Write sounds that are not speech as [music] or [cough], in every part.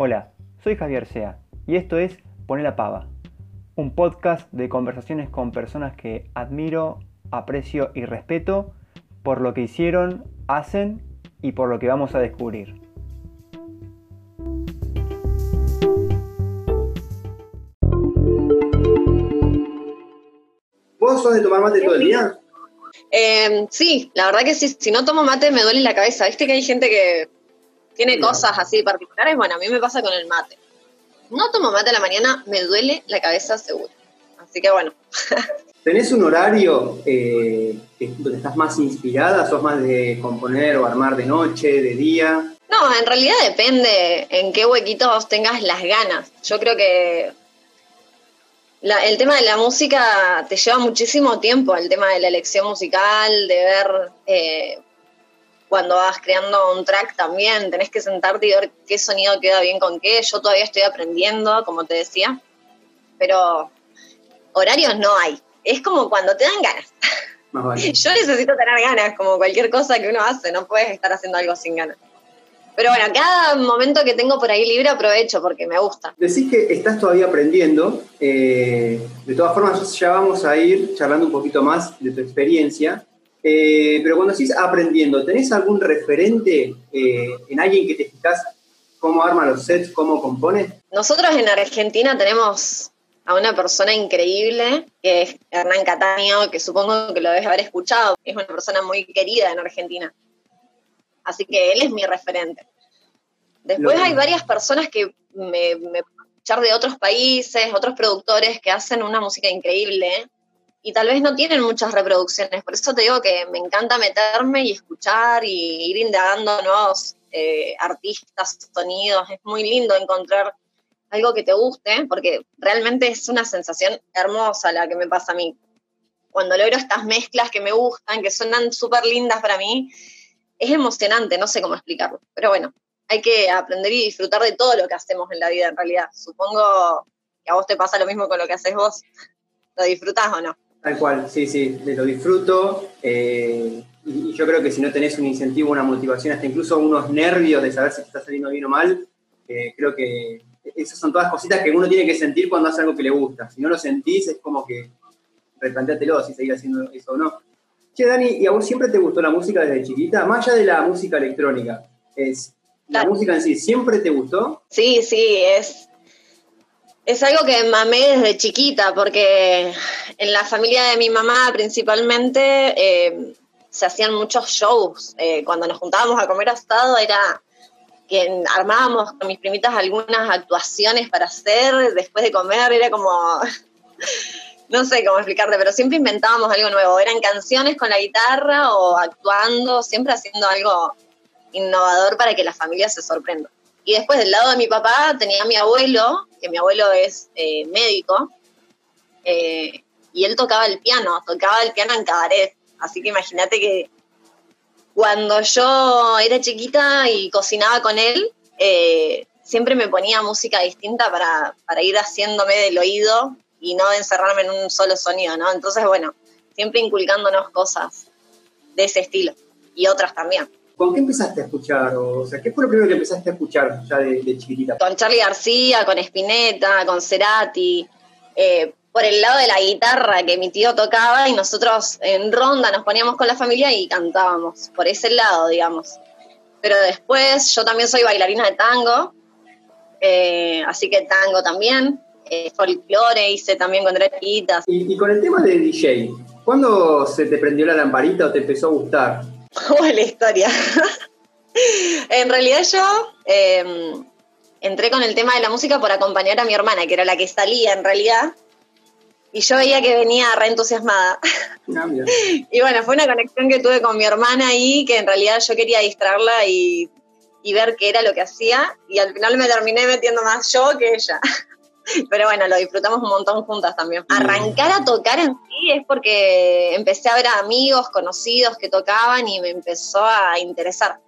Hola, soy Javier Sea y esto es Poner la Pava, un podcast de conversaciones con personas que admiro, aprecio y respeto por lo que hicieron, hacen y por lo que vamos a descubrir. ¿Vos sos de tomar mate todo el día? Eh, sí, la verdad que sí. Si no tomo mate me duele la cabeza. Viste que hay gente que tiene cosas así particulares. Bueno, a mí me pasa con el mate. No tomo mate a la mañana, me duele la cabeza seguro. Así que bueno. [laughs] ¿Tenés un horario eh, donde estás más inspirada? ¿Sos más de componer o armar de noche, de día? No, en realidad depende en qué huequitos tengas las ganas. Yo creo que el tema de la música te lleva muchísimo tiempo, el tema de la elección musical, de ver eh, cuando vas creando un track también, tenés que sentarte y ver qué sonido queda bien con qué. Yo todavía estoy aprendiendo, como te decía, pero horarios no hay. Es como cuando te dan ganas. [laughs] Yo necesito tener ganas, como cualquier cosa que uno hace, no puedes estar haciendo algo sin ganas. Pero bueno, cada momento que tengo por ahí libre aprovecho porque me gusta. Decís que estás todavía aprendiendo. Eh, de todas formas, ya vamos a ir charlando un poquito más de tu experiencia. Eh, pero cuando decís aprendiendo, ¿tenés algún referente eh, en alguien que te fijas cómo arma los sets, cómo compone? Nosotros en Argentina tenemos a una persona increíble, que es Hernán Cataño, que supongo que lo debes haber escuchado. Es una persona muy querida en Argentina. Así que él es mi referente. Después hay varias personas que me, me escuchar de otros países, otros productores que hacen una música increíble y tal vez no tienen muchas reproducciones. Por eso te digo que me encanta meterme y escuchar y ir indagando nuevos eh, artistas, sonidos. Es muy lindo encontrar algo que te guste, porque realmente es una sensación hermosa la que me pasa a mí. Cuando logro estas mezclas que me gustan, que suenan súper lindas para mí, es emocionante, no sé cómo explicarlo, pero bueno, hay que aprender y disfrutar de todo lo que hacemos en la vida en realidad. Supongo que a vos te pasa lo mismo con lo que haces vos. ¿Lo disfrutás o no? Tal cual, sí, sí, lo disfruto. Eh, y, yo creo que si no tenés un incentivo, una motivación, hasta incluso unos nervios de saber si te está saliendo bien o mal, eh, creo que esas son todas cositas que uno tiene que sentir cuando hace algo que le gusta. Si no lo sentís, es como que replanteatelo si seguir haciendo eso o no. Che, Dani, ¿y a vos siempre te gustó la música desde chiquita? Más allá de la música electrónica, ¿es la música en sí siempre te gustó? Sí, sí, es, es algo que mamé desde chiquita, porque en la familia de mi mamá principalmente eh, se hacían muchos shows. Eh, cuando nos juntábamos a comer asado era que armábamos con mis primitas algunas actuaciones para hacer después de comer, era como [laughs] no sé cómo explicarte, pero siempre inventábamos algo nuevo. Eran canciones con la guitarra o actuando, siempre haciendo algo innovador para que la familia se sorprenda. Y después del lado de mi papá tenía a mi abuelo, que mi abuelo es eh, médico, eh, y él tocaba el piano, tocaba el piano en cabaret. Así que imagínate que cuando yo era chiquita y cocinaba con él, eh, siempre me ponía música distinta para, para ir haciéndome del oído y no encerrarme en un solo sonido, ¿no? Entonces, bueno, siempre inculcándonos cosas de ese estilo y otras también. ¿Con qué empezaste a escuchar? O sea, ¿qué fue lo primero que empezaste a escuchar ya de, chiquitita? Con Charlie García, con Spinetta, con Cerati, eh, por el lado de la guitarra que mi tío tocaba y nosotros en ronda nos poníamos con la familia y cantábamos, por ese lado, digamos. Pero después yo también soy bailarina de tango, eh, así que tango también eh, folclore hice también con era ¿Y, con el tema de DJ, ¿cuándo se te prendió la lamparita o te empezó a gustar? [laughs] ¿Cómo es la historia? en realidad yo em, entré con el tema de la música por acompañar a mi hermana, que era la que salía en realidad, y yo veía que venía reentusiasmada. Ah, [laughs] y bueno, fue una conexión que tuve con mi hermana ahí, que en realidad yo quería distraerla y, y ver qué era lo que hacía, y al final me terminé metiendo más yo que ella. [laughs] Pero bueno, lo disfrutamos un montón juntas también. Arrancar a tocar en sí es porque empecé a ver a amigos, conocidos que tocaban y me empezó a interesar.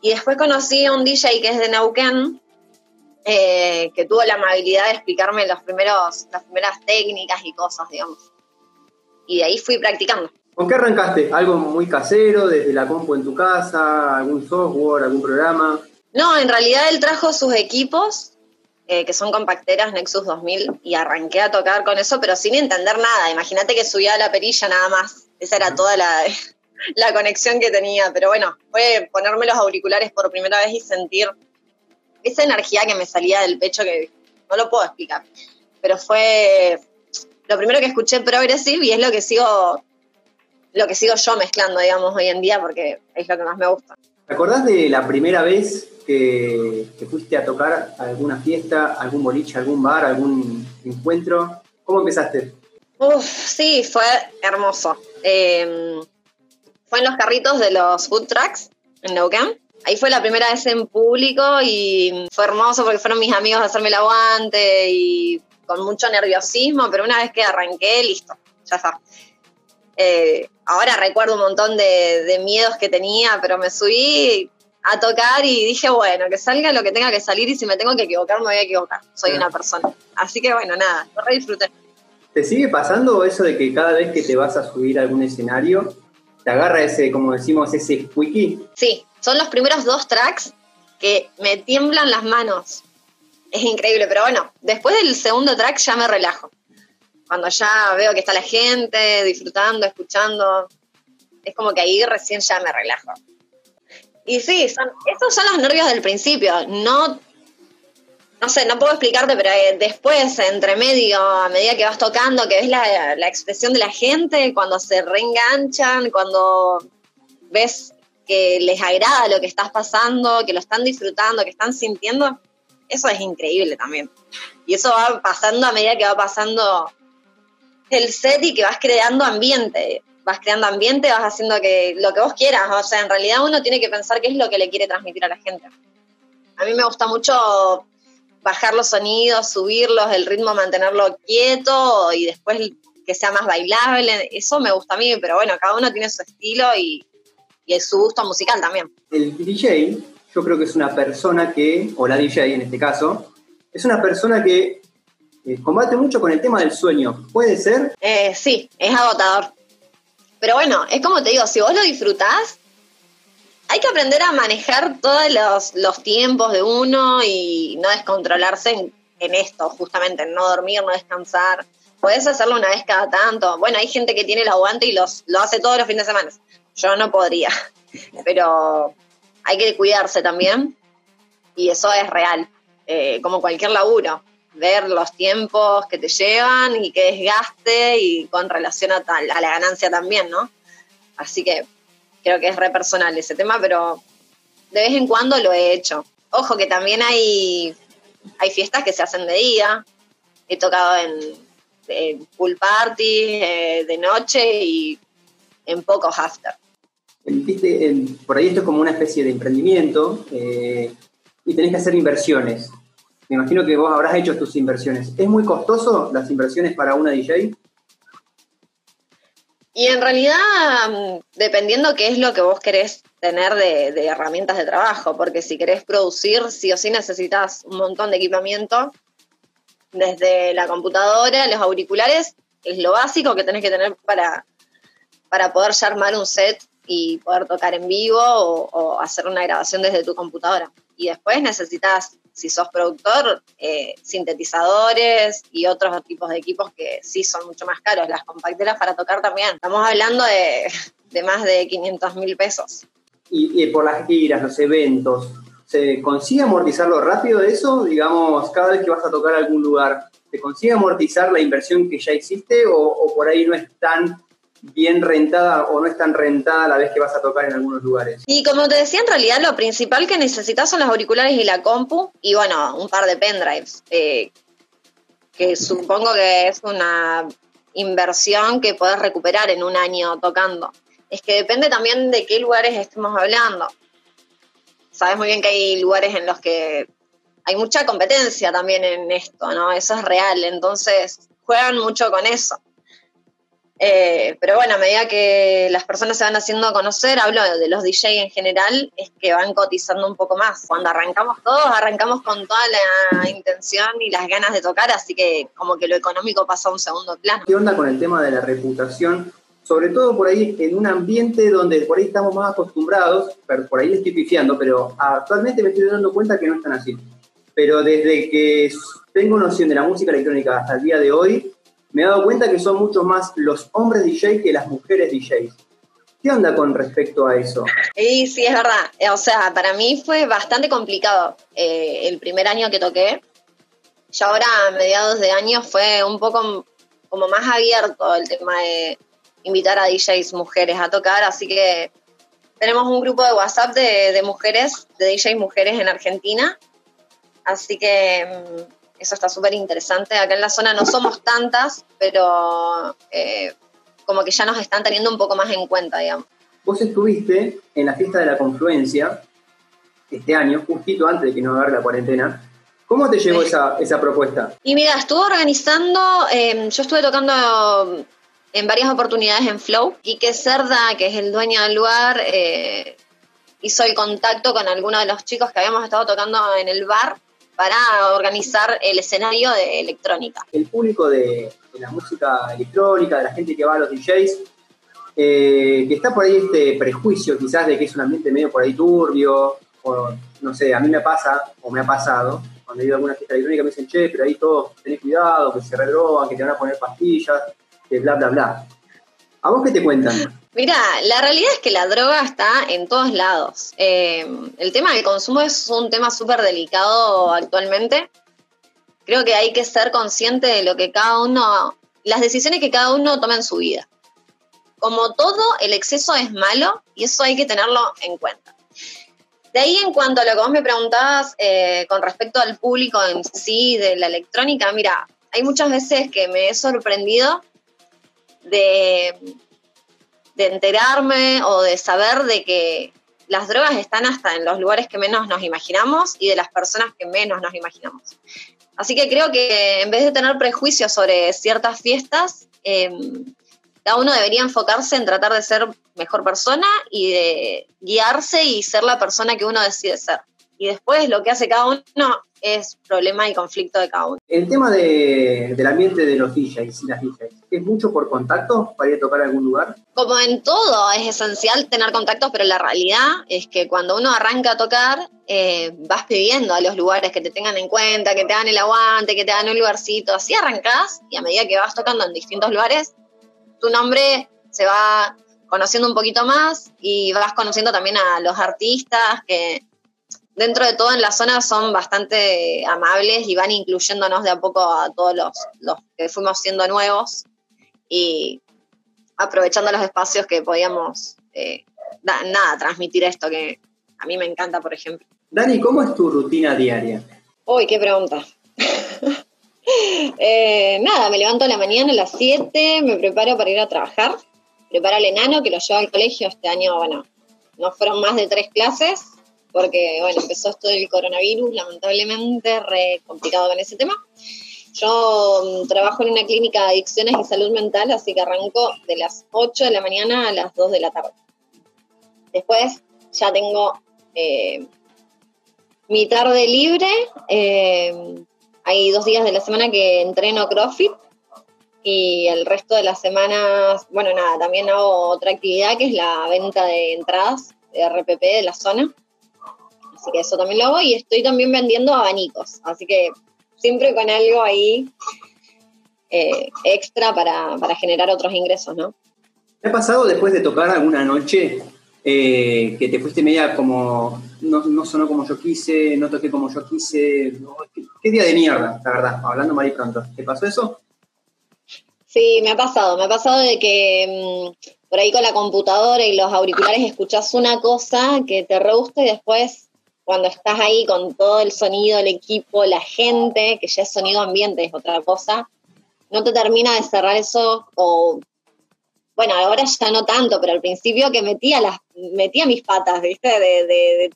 Y después conocí a un DJ que es de Neuquén, eh, que tuvo la amabilidad de explicarme los primeros, las primeras técnicas y cosas, digamos. Y de ahí fui practicando. ¿Con qué arrancaste? ¿Algo muy casero, desde la compu en tu casa, algún software, algún programa? No, en realidad él trajo sus equipos, eh, que son compacteras Nexus 2000, y arranqué a tocar con eso, pero sin entender nada. Imagínate que subía a la perilla nada más. Esa era toda la, [laughs] la conexión que tenía. Pero bueno, fue ponerme los auriculares por primera vez y sentir esa energía que me salía del pecho que no lo puedo explicar. Pero fue lo primero que escuché Progressive y es lo que sigo lo que sigo yo mezclando, digamos, hoy en día porque es lo que más me gusta. ¿Te acordás de la primera vez que, fuiste a tocar alguna fiesta, algún boliche, algún bar, algún encuentro? ¿Cómo empezaste? Uf, sí, fue hermoso. Em, fue en los carritos de los food trucks en Neuquén. Ahí fue la primera vez en público y fue hermoso porque fueron mis amigos a hacerme el aguante y con mucho nerviosismo, pero una vez que arranqué, listo, ya está. Eh, ahora recuerdo un montón de, miedos que tenía, pero me subí a tocar y dije, bueno, que salga lo que tenga que salir y si me tengo que equivocar, me voy a equivocar. Soy una persona. Así que bueno, nada, lo re disfruté. ¿Te sigue pasando eso de que cada vez que te vas a subir a algún escenario, te agarra ese, como decimos, ese squeaky? Sí, son los primeros dos tracks que me tiemblan las manos. Es increíble, pero bueno, después del segundo track ya me relajo cuando ya veo que está la gente disfrutando, escuchando, es como que ahí recién ya me relajo. Y sí, son, estos son los nervios del principio, no, no sé, no puedo explicarte, pero eh, después, entre medio, a medida que vas tocando, que ves la, la expresión de la gente, cuando se reenganchan, cuando ves que les agrada lo que estás pasando, que lo están disfrutando, que están sintiendo, eso es increíble también. Y eso va pasando a medida que va pasando el set y que vas creando ambiente. Vas creando ambiente, vas haciendo que lo que vos quieras. O sea, en realidad uno tiene que pensar qué es lo que le quiere transmitir a la gente. A mí me gusta mucho bajar los sonidos, subirlos, el ritmo, mantenerlo quieto y después que sea más bailable. Eso me gusta a mí, pero bueno, cada uno tiene su estilo y, y su gusto musical también. El DJ, yo creo que es una persona que, o la DJ en este caso, es una persona que eh, combate mucho con el tema del sueño. ¿Puede ser? Eh, sí, es agotador. Pero bueno, es como te digo, si vos lo disfrutás, hay que aprender a manejar todos los, tiempos de uno y no descontrolarse en, en, esto, justamente, en no dormir, no descansar. Podés hacerlo una vez cada tanto. Bueno, hay gente que tiene el aguante y los, lo hace todos los fines de semana. Yo no podría. [laughs] Pero hay que cuidarse también y eso es real, eh, como cualquier laburo ver los tiempos que te llevan y qué desgaste y con relación a, a la ganancia también, ¿no? Así que creo que es re personal ese tema, pero de vez en cuando lo he hecho. Ojo que también hay, hay fiestas que se hacen de día. He tocado en, pool parties eh, de noche y en pocos after. por ahí esto es como una especie de emprendimiento eh, y tenés que hacer inversiones. Me imagino que vos habrás hecho tus inversiones. ¿Es muy costoso las inversiones para una DJ? Y en realidad, mm, dependiendo qué es lo que vos querés tener de, herramientas de trabajo, porque si querés producir, sí o sí necesitas un montón de equipamiento, desde la computadora, los auriculares, es lo básico que tenés que tener para, para poder ya armar un set y poder tocar en vivo o hacer una grabación desde tu computadora. Y después necesitas si sos productor, eh, sintetizadores y otros tipos de equipos que sí son mucho más caros. Las compacteras para tocar también. Estamos hablando de, más de 500 mil pesos. Y, por las giras, los eventos, ¿se consigue amortizarlo rápido eso? Digamos, cada vez que vas a tocar algún lugar, ¿se consigue amortizar la inversión que ya hiciste o, o por ahí no es tan bien rentada o no es tan rentada la vez que vas a tocar en algunos lugares. Y como te decía, en realidad lo principal que necesitas son los auriculares y la compu y bueno, un par de pendrives, eh, que supongo que es una inversión que puedes recuperar en un año tocando. Es que depende también de qué lugares estemos hablando. Sabes muy bien que hay lugares en los que hay mucha competencia también en esto, ¿no? Eso es real, entonces juegan mucho con eso. Eh, pero bueno, a medida que las personas se van haciendo conocer, hablo de los DJ en general, es que van cotizando un poco más. Cuando arrancamos todos, arrancamos con toda la intención y las ganas de tocar, así que como que lo económico pasa a un segundo plano. ¿Qué onda con el tema de la reputación? sobre todo por ahí en un ambiente donde por ahí estamos más acostumbrados, pero por ahí estoy pifiando, pero actualmente me estoy dando cuenta que no están así. Pero desde que tengo noción de la música electrónica hasta el día de hoy, me he dado cuenta que son mucho más los hombres DJs que las mujeres DJs. ¿Qué onda con respecto a eso? Sí, sí, es verdad. O sea, para mí fue bastante complicado eh, el primer año que toqué. Ya ahora, a mediados de año, fue un poco como más abierto el tema de invitar a DJs mujeres a tocar, así que tenemos un grupo de WhatsApp de, mujeres, de DJs mujeres en Argentina, así que mm, eso está súper interesante. Acá en la zona no somos tantas, pero eh, como que ya nos están teniendo un poco más en cuenta, digamos. Vos estuviste en la fiesta de la confluencia este año, justito antes de que no agarre la cuarentena. ¿Cómo te llegó esa, esa propuesta? Y mira, estuve organizando, em, yo estuve tocando en varias oportunidades en Flow. y que Cerda, que es el dueño del lugar, eh, hizo el contacto con algunos de los chicos que habíamos estado tocando en el bar para organizar el escenario de electrónica. El público de, la música electrónica, de la gente que va a los DJs, eh, que está por ahí este prejuicio quizás de que es un ambiente medio por ahí turbio, o no sé, a mí me pasa, o me ha pasado, cuando he ido a alguna fiesta electrónica me dicen, che, pero ahí todos tenés cuidado, que se redrogan, que te van a poner pastillas, que bla, bla, bla. ¿A vos qué te cuentan? Mira, la realidad es que la droga está en todos lados. Eh, el tema del consumo es un tema súper delicado actualmente. Creo que hay que ser consciente de lo que cada uno, las decisiones que cada uno toma en su vida. Como todo, el exceso es malo y eso hay que tenerlo en cuenta. De ahí, en cuanto a lo que vos me preguntabas eh, con respecto al público en sí de la electrónica, mira, hay muchas veces que me he sorprendido de enterarme o de saber de que las drogas están hasta en los lugares que menos nos imaginamos y de las personas que menos nos imaginamos. Así que creo que en vez de tener prejuicios sobre ciertas fiestas, em, cada uno debería enfocarse en tratar de ser mejor persona y de guiarse y ser la persona que uno decide ser. Y después lo que hace cada uno es problema y conflicto de cada uno. El tema del ambiente de los DJs y las DJs, ¿es mucho por contacto para ir a tocar a algún lugar? Como en todo, es esencial tener contactos, pero la realidad es que cuando uno arranca a tocar, eh, vas pidiendo a los lugares que te tengan en cuenta, que te hagan el aguante, que te hagan un lugarcito. Así arrancás y a medida que vas tocando en distintos lugares, tu nombre se va conociendo un poquito más y vas conociendo también a los artistas que dentro de todo en la zona son bastante amables y van incluyéndonos de a poco a todos los, que fuimos siendo nuevos y aprovechando los espacios que podíamos, eh, nada, transmitir esto que a mí me encanta, por ejemplo. Dani, ¿cómo es tu rutina diaria? Uy, qué pregunta. [laughs] Eh, nada, me levanto a la mañana a las 7, me preparo para ir a trabajar, preparo al enano que lo llevo al colegio este año, bueno, no fueron más de tres clases, porque, bueno, empezó esto del coronavirus, lamentablemente, re complicado con ese tema. Yo mm, trabajo en una clínica de adicciones y salud mental, así que arranco de las 8 de la mañana a las 2 de la tarde. Después ya tengo eh, mi tarde libre. Eh, hay dos días de la semana que entreno CrossFit y el resto de las semanas, bueno, nada, también hago otra actividad que es la venta de entradas de RPP de la zona así que eso también lo hago y estoy también vendiendo abanicos, así que siempre con algo ahí eh, extra para, generar otros ingresos, ¿no? ¿Te ha pasado después de tocar alguna noche eh, que te fuiste media como, no, sonó como yo quise, no toqué como yo quise? ¿Qué, día de mierda, la verdad, hablando mal y pronto? ¿Te pasó eso? Sí, me ha pasado, me ha pasado de que mm, por ahí con la computadora y los auriculares escuchás una cosa que te re gusta y después cuando estás ahí con todo el sonido, el equipo, la gente, que ya es sonido ambiente, es otra cosa, no te termina de cerrar eso, bueno, ahora ya no tanto, pero al principio que metía las, metía mis patas, ¿viste? De,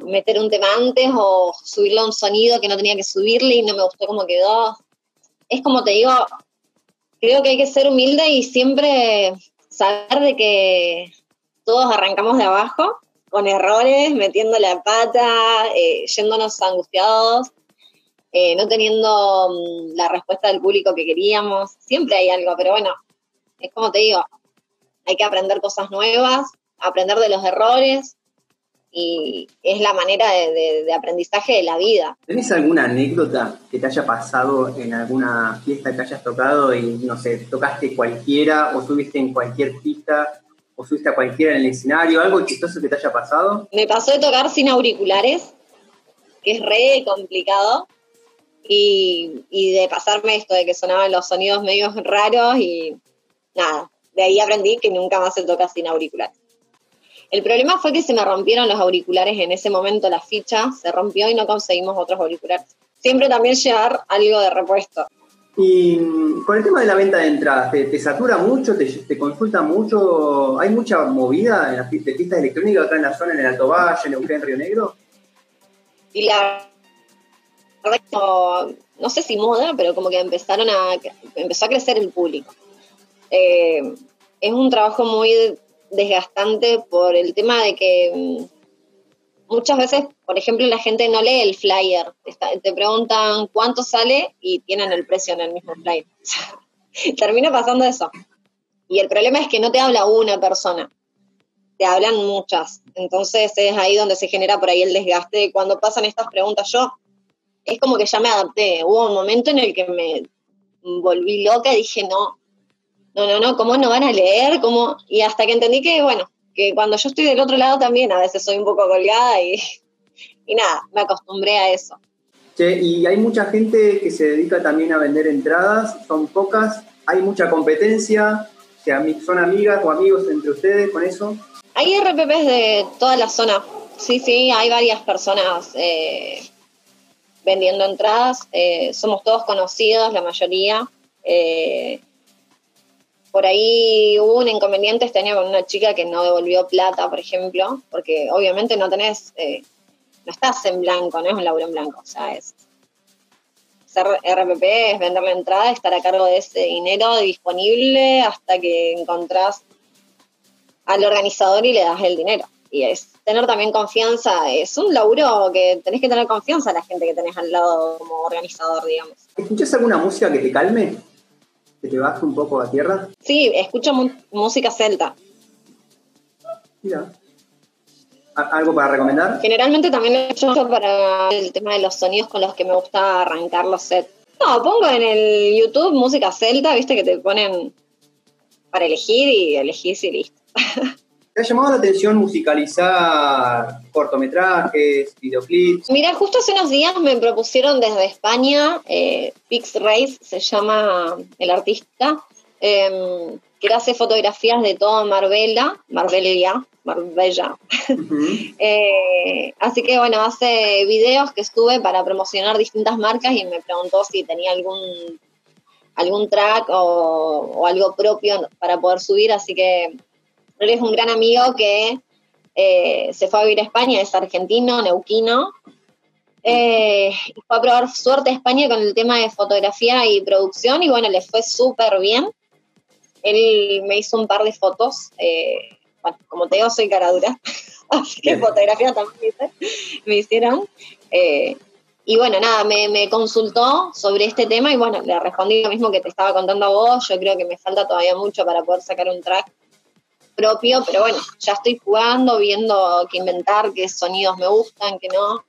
meter un tema antes o subirle un sonido que no tenía que subirle y no me gustó cómo quedó. Es como te digo, creo que hay que ser humilde y siempre saber de que todos arrancamos de abajo con errores, metiendo la pata, eh, yéndonos angustiados, eh, no teniendo mm, la respuesta del público que queríamos. Siempre hay algo, pero bueno, es como te digo, hay que aprender cosas nuevas, aprender de los errores y es la manera de, aprendizaje de la vida. ¿Tenés alguna anécdota que te haya pasado en alguna fiesta que hayas tocado y, no sé, tocaste cualquiera o subiste en cualquier pista o a cualquiera en el escenario? ¿Algo chistoso que te haya pasado? Me pasó de tocar sin auriculares, que es re complicado, y, y de pasarme esto de que sonaban los sonidos medios raros y nada, de ahí aprendí que nunca más se toca sin auriculares. El problema fue que se me rompieron los auriculares en ese momento, la ficha se rompió y no conseguimos otros auriculares. Siempre también llevar algo de repuesto. Y con el tema de la venta de entradas, ¿te, satura mucho? Te, consulta mucho? ¿Hay mucha movida en las pistas electrónicas acá en la zona, en el Alto Valle, en Neuquén, Río Negro? Y la no, no sé si moda, pero como que empezaron a empezó a crecer el público. Eh, es un trabajo muy desgastante por el tema de que muchas veces, por ejemplo, la gente no lee el flyer. te preguntan cuánto sale y tienen el precio en el mismo flyer. [laughs] Termina pasando eso. Y el problema es que no te habla una persona, te hablan muchas. Entonces es ahí donde se genera por ahí el desgaste. Cuando pasan estas preguntas, yo es como que ya me adapté. Hubo un momento en el que me volví loca y dije, no, no, no, no, ¿cómo no van a leer? ¿Cómo? Y hasta que entendí que, bueno, que cuando yo estoy del otro lado también a veces soy un poco colgada y, y nada, me acostumbré a eso. y hay mucha gente que se dedica también a vender entradas, son pocas, hay mucha competencia, son amigas o amigos entre ustedes con eso. Hay RPPs de toda la zona, sí, sí, hay varias personas eh, vendiendo entradas, eh, somos todos conocidos, la mayoría. Eh, por ahí hubo un inconveniente este año con una chica que no devolvió plata, por ejemplo, porque obviamente no tenés, eh, no estás en blanco, no es un laburo en blanco, o sea, es ser RPP, es vender la entrada, estar a cargo de ese dinero disponible hasta que encontrás al organizador y le das el dinero. Y es tener también confianza, es un laburo que tenés que tener confianza a la gente que tenés al lado como organizador, digamos. ¿Escuchás alguna música que te calme? Que te baje un poco a tierra? Sí, escucho música celta. Mira. ¿Algo para recomendar? Generalmente también lo escucho para el tema de los sonidos con los que me gusta arrancar los sets. No, pongo en el YouTube música celta, viste que te ponen para elegir y elegís y listo. [laughs] ¿Te ha llamado la atención musicalizar cortometrajes, videoclips? Mira, justo hace unos días me propusieron desde España, eh, Pix Race se llama el artista, em, que hace fotografías de toda Marbella, Marbella, Marbella. [laughs] Eh, así que bueno, hace videos que estuve para promocionar distintas marcas y me preguntó si tenía algún algún track o, o algo propio para poder subir, así que él es un gran amigo que eh, se fue a vivir a España, es argentino, neuquino, eh, fue a probar suerte a España con el tema de fotografía y producción y bueno, le fue súper bien. Él me hizo un par de fotos, eh, bueno, como te digo, soy cara dura, [laughs] así que fotografía también me hicieron. y bueno, nada, me, me, consultó sobre este tema y bueno, le respondí lo mismo que te estaba contando a vos. Yo creo que me falta todavía mucho para poder sacar un track propio, pero bueno, ya estoy jugando, viendo qué inventar, qué sonidos me gustan, qué no,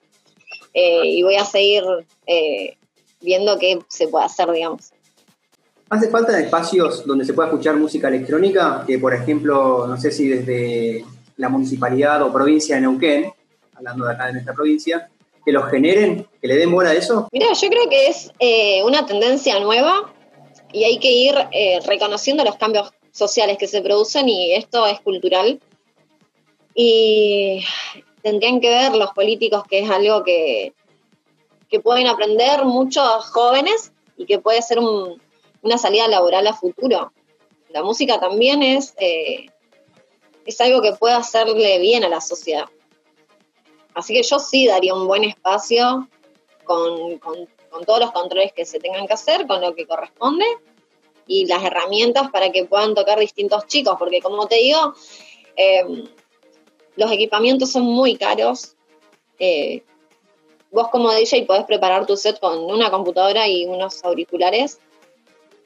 eh, y voy a seguir eh, viendo qué se puede hacer, digamos. ¿Hace falta espacios donde se pueda escuchar música electrónica? Que, por ejemplo, no sé si desde la municipalidad o provincia de Neuquén, hablando de acá de nuestra provincia, que los generen, que le den bola a eso? Mira, yo creo que es eh, una tendencia nueva y hay que ir reconociendo los cambios sociales que se producen y esto es cultural. Y tendrían que ver los políticos que es algo que, que pueden aprender muchos jóvenes y que puede ser una salida laboral a futuro. La música también es, eh, es algo que puede hacerle bien a la sociedad. Así que yo sí daría un buen espacio con, con todos los controles que se tengan que hacer, con lo que corresponde, y las herramientas para que puedan tocar distintos chicos, porque como te digo, eh, los equipamientos son muy caros. Eh, vos como DJ podés preparar tu set con una computadora y unos auriculares,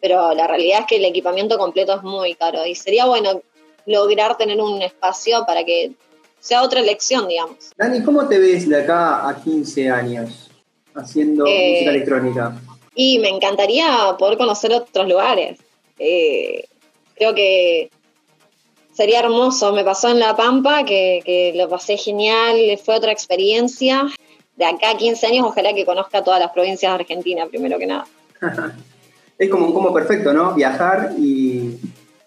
pero la realidad es que el equipamiento completo es muy caro y sería bueno lograr tener un espacio para que sea otra elección, digamos. Dani, ¿cómo te ves de acá a 15 años haciendo Eh, música electrónica? Y me encantaría poder conocer otros lugares. Eh, creo que sería hermoso. Me pasó en La Pampa, que, que lo pasé genial, fue otra experiencia. De acá a 15 años, ojalá que conozca todas las provincias de Argentina, primero que nada. [laughs] Es como un combo perfecto, ¿no? Viajar y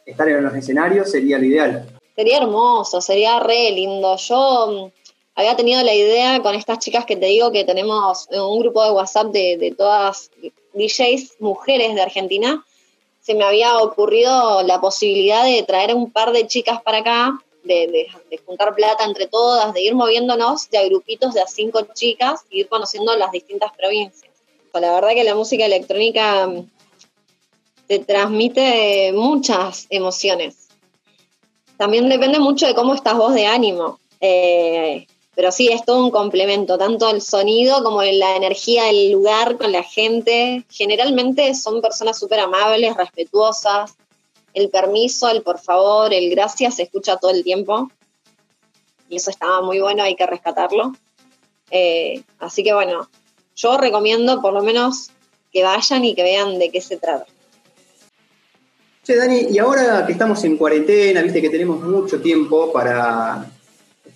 estar en los escenarios sería lo ideal. Sería hermoso, sería re lindo. Yo había tenido la idea con estas chicas que te digo que tenemos un grupo de WhatsApp de, todas DJs mujeres de Argentina. Se me había ocurrido la posibilidad de traer un par de chicas para acá, de juntar plata entre todas, de ir moviéndonos de a grupitos de a cinco chicas y ir conociendo las distintas provincias. Pues la verdad que la música electrónica mm, te transmite muchas emociones también depende mucho de cómo estás vos de ánimo. Eh, pero sí, es todo un complemento, tanto el sonido como la energía del lugar con la gente. Generalmente son personas súper amables, respetuosas. El permiso, el por favor, el gracias se escucha todo el tiempo. Y eso estaba muy bueno, hay que rescatarlo. Eh, así que bueno, yo recomiendo por lo menos que vayan y que vean de qué se trata. Che, Dani, y ahora que estamos en cuarentena, viste que tenemos mucho tiempo para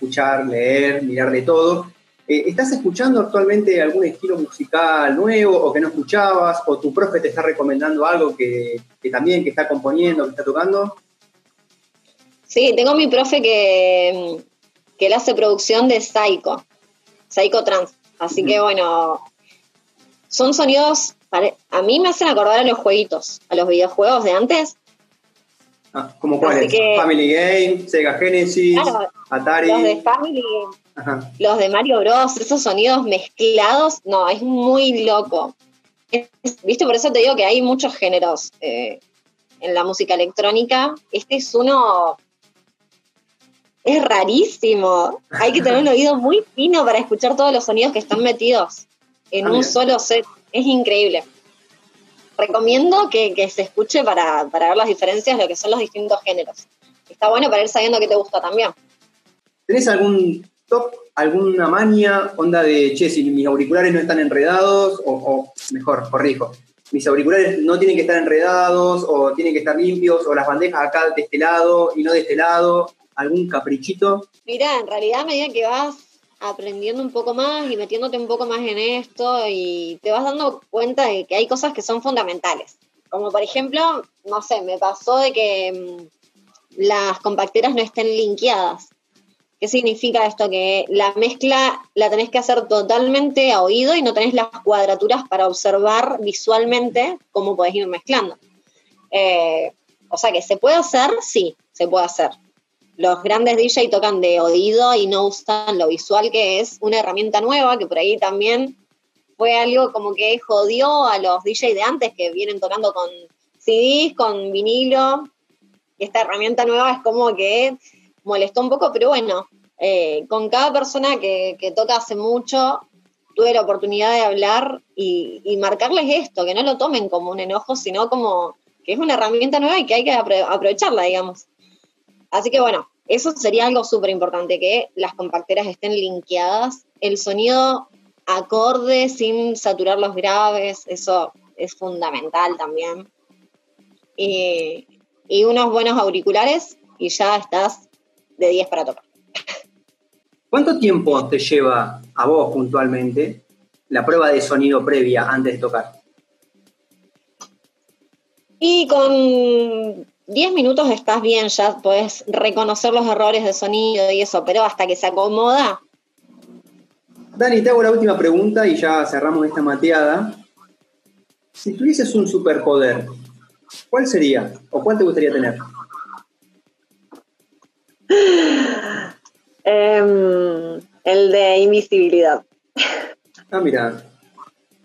escuchar, leer, mirar de todo. eh, ¿Estás escuchando actualmente algún estilo musical nuevo o que no escuchabas? ¿O tu profe te está recomendando algo que, que también que está componiendo, que está tocando? Sí, tengo mi profe que, que él hace producción de Psycho, Psycho Trans. Así que bueno, son sonidos, a mí me hacen acordar a los jueguitos, a los videojuegos de antes. Ah, ¿Como cuáles? que- Family Game, Sega Genesis, Claro, Atari. Los de Family, Ajá. los de Mario Bros, esos sonidos mezclados, no, es muy loco. Es- Viste, por eso te digo que hay muchos géneros eh, en la música electrónica. Este es uno. Es rarísimo. Hay que tener un [laughs] oído muy fino para escuchar todos los sonidos que están metidos en Ah, un solo set. Es increíble. Recomiendo que, que se escuche para, para ver las diferencias de lo que son los distintos géneros. Está bueno para ir sabiendo qué te gusta también. ¿Tenés algún top, alguna maña, onda de, che, si mis auriculares no están enredados, o, o mejor, corrijo, mis auriculares no tienen que estar enredados, o tienen que estar limpios, o las bandejas acá de este lado y no de este lado, algún caprichito? Mira, en realidad a medida que vas aprendiendo un poco más y metiéndote un poco más en esto y te vas dando cuenta de que hay cosas que son fundamentales. Como por ejemplo, no sé, me pasó de que mm, las compacteras no estén linkeadas. ¿Qué significa esto? Que la mezcla la tenés que hacer totalmente a oído y no tenés las cuadraturas para observar visualmente cómo podés ir mezclando. Eh, o sea que se puede hacer, sí, se puede hacer los grandes DJ tocan de oído y no usan lo visual, que es una herramienta nueva, que por ahí también fue algo como que jodió a los DJ de antes que vienen tocando con CDs, con vinilo. Esta herramienta nueva es como que molestó un poco, pero bueno, eh, con cada persona que, toca hace mucho, tuve la oportunidad de hablar y, y marcarles esto, que no lo tomen como un enojo, sino como que es una herramienta nueva y que hay que apro- aprovecharla, digamos. Así que bueno, eso sería algo súper importante, que las compacteras estén linkeadas, el sonido acorde sin saturar los graves, eso es fundamental también. Y, y unos buenos auriculares y ya estás de 10 para tocar. ¿Cuánto tiempo te lleva a vos puntualmente la prueba de sonido previa antes de tocar? Y con 10 minutos estás bien, ya puedes reconocer los errores de sonido y eso, pero hasta que se acomoda, Dani, te hago la última pregunta y ya cerramos esta mateada. Si tuvieses un superpoder, ¿cuál sería? ¿O cuál te gustaría tener? [laughs] em, el de invisibilidad. Ah, mira.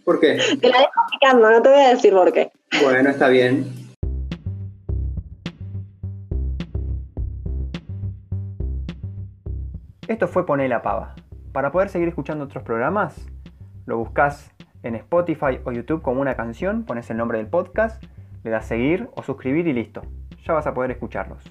¿Por qué? Te la dejo picando, no te voy a decir por qué. Bueno, está bien. Esto fue Poné la Pava. Para poder seguir escuchando otros programas, lo buscas en Spotify o YouTube como una canción, pones el nombre del podcast, le das seguir o suscribir y listo. Ya vas a poder escucharlos.